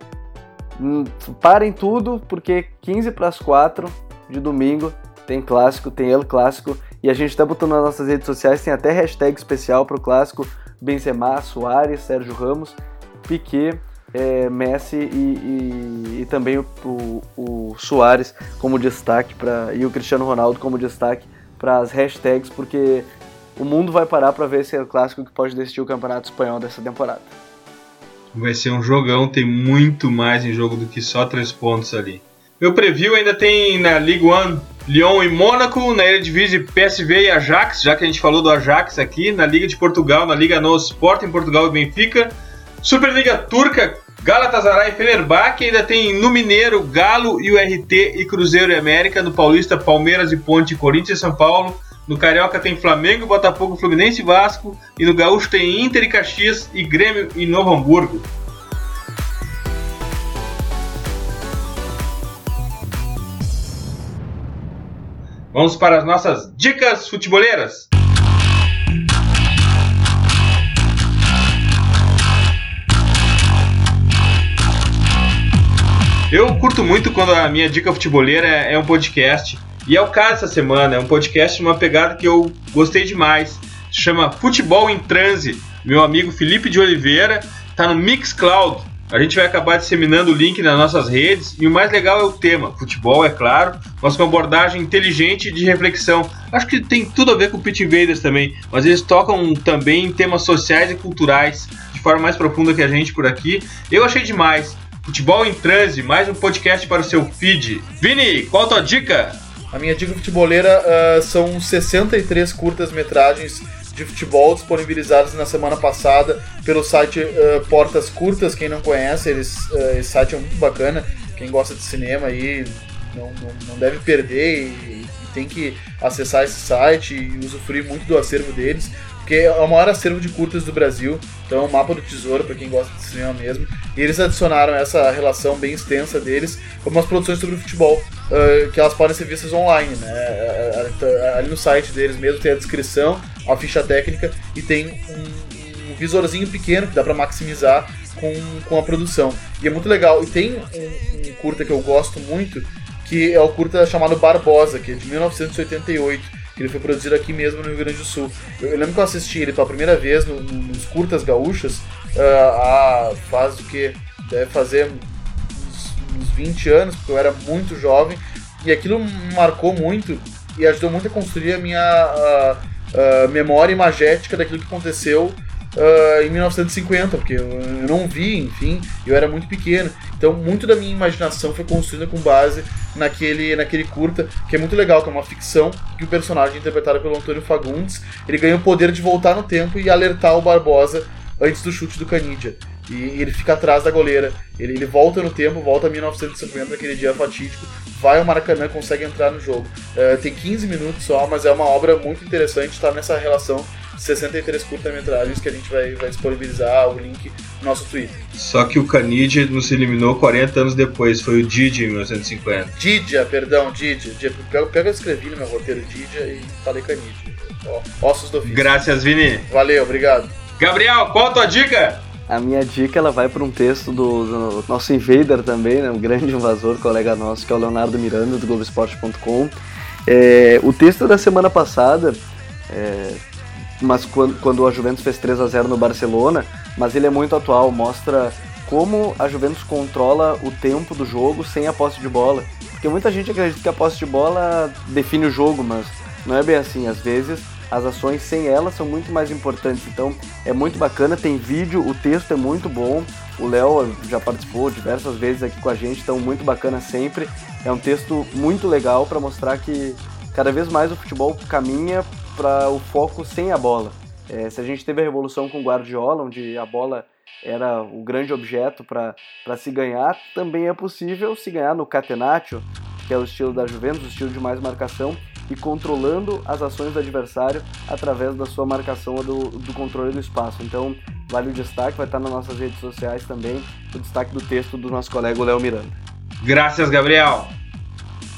hum, parem tudo porque 15 para as 4 de domingo tem clássico, tem El Clássico e a gente está botando nas nossas redes sociais, tem até hashtag especial para o clássico Benzema, Soares, Sérgio Ramos, Piquet é, Messi e, e, e também o, o, o, Soares como destaque para e o Cristiano Ronaldo como destaque para as hashtags, porque o mundo vai parar para ver esse é o clássico que pode decidir o campeonato espanhol dessa temporada. Vai ser um jogão, tem muito mais em jogo do que só três pontos ali. Meu preview ainda tem na Ligue 1 Lyon e Mônaco, na Eredivisie PSV e Ajax, já que a gente falou do Ajax aqui, na Liga de Portugal, na Liga No Sport em Portugal e Benfica, Superliga Turca, Galatasaray Fenerbahçe, ainda tem no Mineiro, Galo e o RT e Cruzeiro e América, no Paulista, Palmeiras e Ponte, Corinthians e São Paulo, no Carioca tem Flamengo, Botafogo, Fluminense e Vasco, e no Gaúcho tem Inter e Caxias e Grêmio e Novo Hamburgo. Vamos para as nossas dicas futeboleiras. Eu curto muito quando a minha dica futeboleira é, um podcast. E é o caso essa semana, é um podcast uma pegada que eu gostei demais. Chama Futebol em Transe. Meu amigo Felipe de Oliveira está no Mixcloud. A gente vai acabar disseminando o link nas nossas redes e o mais legal é o tema, futebol, é claro, mas com abordagem inteligente de reflexão. Acho que tem tudo a ver com o Pit Invaders também, mas eles tocam também em temas sociais e culturais de forma mais profunda que a gente por aqui. Eu achei demais. Futebol em Transe, mais um podcast para o seu feed. Vini, qual a tua dica? A minha dica futeboleira uh, são 63 curtas-metragens de futebol disponibilizadas na semana passada pelo site uh, Portas Curtas. Quem não conhece, eles, uh, esse site é muito bacana. Quem gosta de cinema aí não, não, não deve perder e, e, tem que acessar esse site e usufruir muito do acervo deles porque é o maior acervo de curtas do Brasil, então é um mapa do tesouro para quem gosta de cinema mesmo. E eles adicionaram essa relação bem extensa deles com umas produções sobre futebol, uh, que elas podem ser vistas online, né? É, é, é, ali no site deles mesmo tem a descrição, a ficha técnica e tem um, um visorzinho pequeno que dá para maximizar com, com a produção. E é muito legal. E tem um, um curta que eu gosto muito, que é o curta chamado Barbosa, que é de 1988 que ele foi produzido aqui mesmo no Rio Grande do Sul. Eu, eu lembro que eu assisti ele pela primeira vez no, no, nos curtas gaúchas, há faz o que? Deve fazer uns, uns 20 anos, porque eu era muito jovem, e aquilo marcou muito e ajudou muito a construir a minha memória imagética daquilo que aconteceu uh, em 1950, porque eu, eu, não vi, enfim, eu era muito pequeno. Então, muito da minha imaginação foi construída com base naquele, naquele curta, que é muito legal, que é uma ficção, que o personagem interpretado pelo Antônio Fagundes, ele ganha o poder de voltar no tempo e alertar o Barbosa antes do chute do Canidia. E ele fica atrás da goleira. Ele, ele volta no tempo, volta a 1950, aquele dia fatídico, vai ao Maracanã, consegue entrar no jogo. Uh, tem 15 minutos só, mas é uma obra muito interessante, está nessa relação 63 curta-metragens que a gente vai, vai disponibilizar o link no nosso Twitter. Só que o Canidia nos eliminou 40 anos depois, foi o Didia em 1950. Didia, perdão, Didia. Pega, pega eu escrevi no meu roteiro Didia e falei Canidia. Ó, ossos do ofício. Graças, Vini. Valeu, obrigado. Gabriel, qual a tua dica? A minha dica ela vai para um texto do, do, nosso invader também, né, um grande invasor, colega nosso, que é o Leonardo Miranda, do Globoesporte.com. É, o texto da semana passada é, mas quando, quando a Juventus fez 3 a 0 no Barcelona, mas ele é muito atual, mostra como a Juventus controla o tempo do jogo sem a posse de bola. Porque muita gente acredita que a posse de bola define o jogo, mas não é bem assim. Às vezes as ações sem ela são muito mais importantes. Então é muito bacana, tem vídeo, o texto é muito bom. O Léo já participou diversas vezes aqui com a gente, então muito bacana sempre. É um texto muito legal para mostrar que cada vez mais o futebol caminha para o foco sem a bola. É, se a gente teve a revolução com o Guardiola, onde a bola era o grande objeto para se ganhar, também é possível se ganhar no catenaccio, que é o estilo da Juventus, o estilo de mais marcação, e controlando as ações do adversário através da sua marcação ou do, do controle do espaço. Então, vale o destaque, vai estar nas nossas redes sociais também, o destaque do texto do nosso colega Léo Miranda. Graças, Gabriel!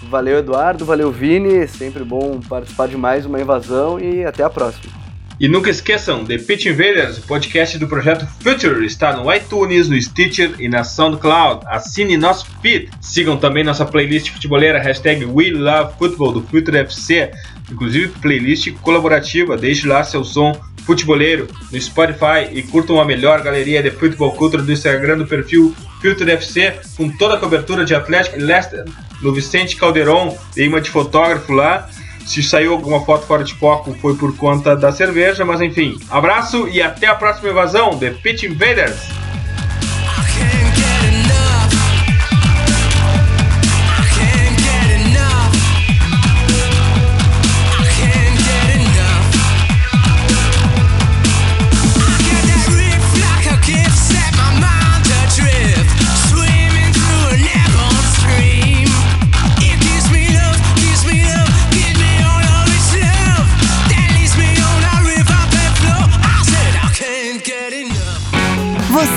Valeu, Eduardo. Valeu, Vini. Sempre bom participar de mais uma invasão e até a próxima. E nunca esqueçam, The Pitch Invaders, o podcast do projeto Future, está no iTunes, no Stitcher e na SoundCloud. Assine nosso feed. Sigam também nossa playlist futeboleira, hashtag WeLoveFootball do Future FC, inclusive playlist colaborativa. Deixe lá seu som futeboleiro no Spotify e curtam a melhor galeria de futebol cultura do Instagram do perfil Future FC, com toda a cobertura de Atlético e Leicester no Vicente Calderon, dei uma de fotógrafo lá. Se saiu alguma foto fora de foco foi por conta da cerveja, mas enfim. Abraço e até a próxima invasão, The Pitch Invaders!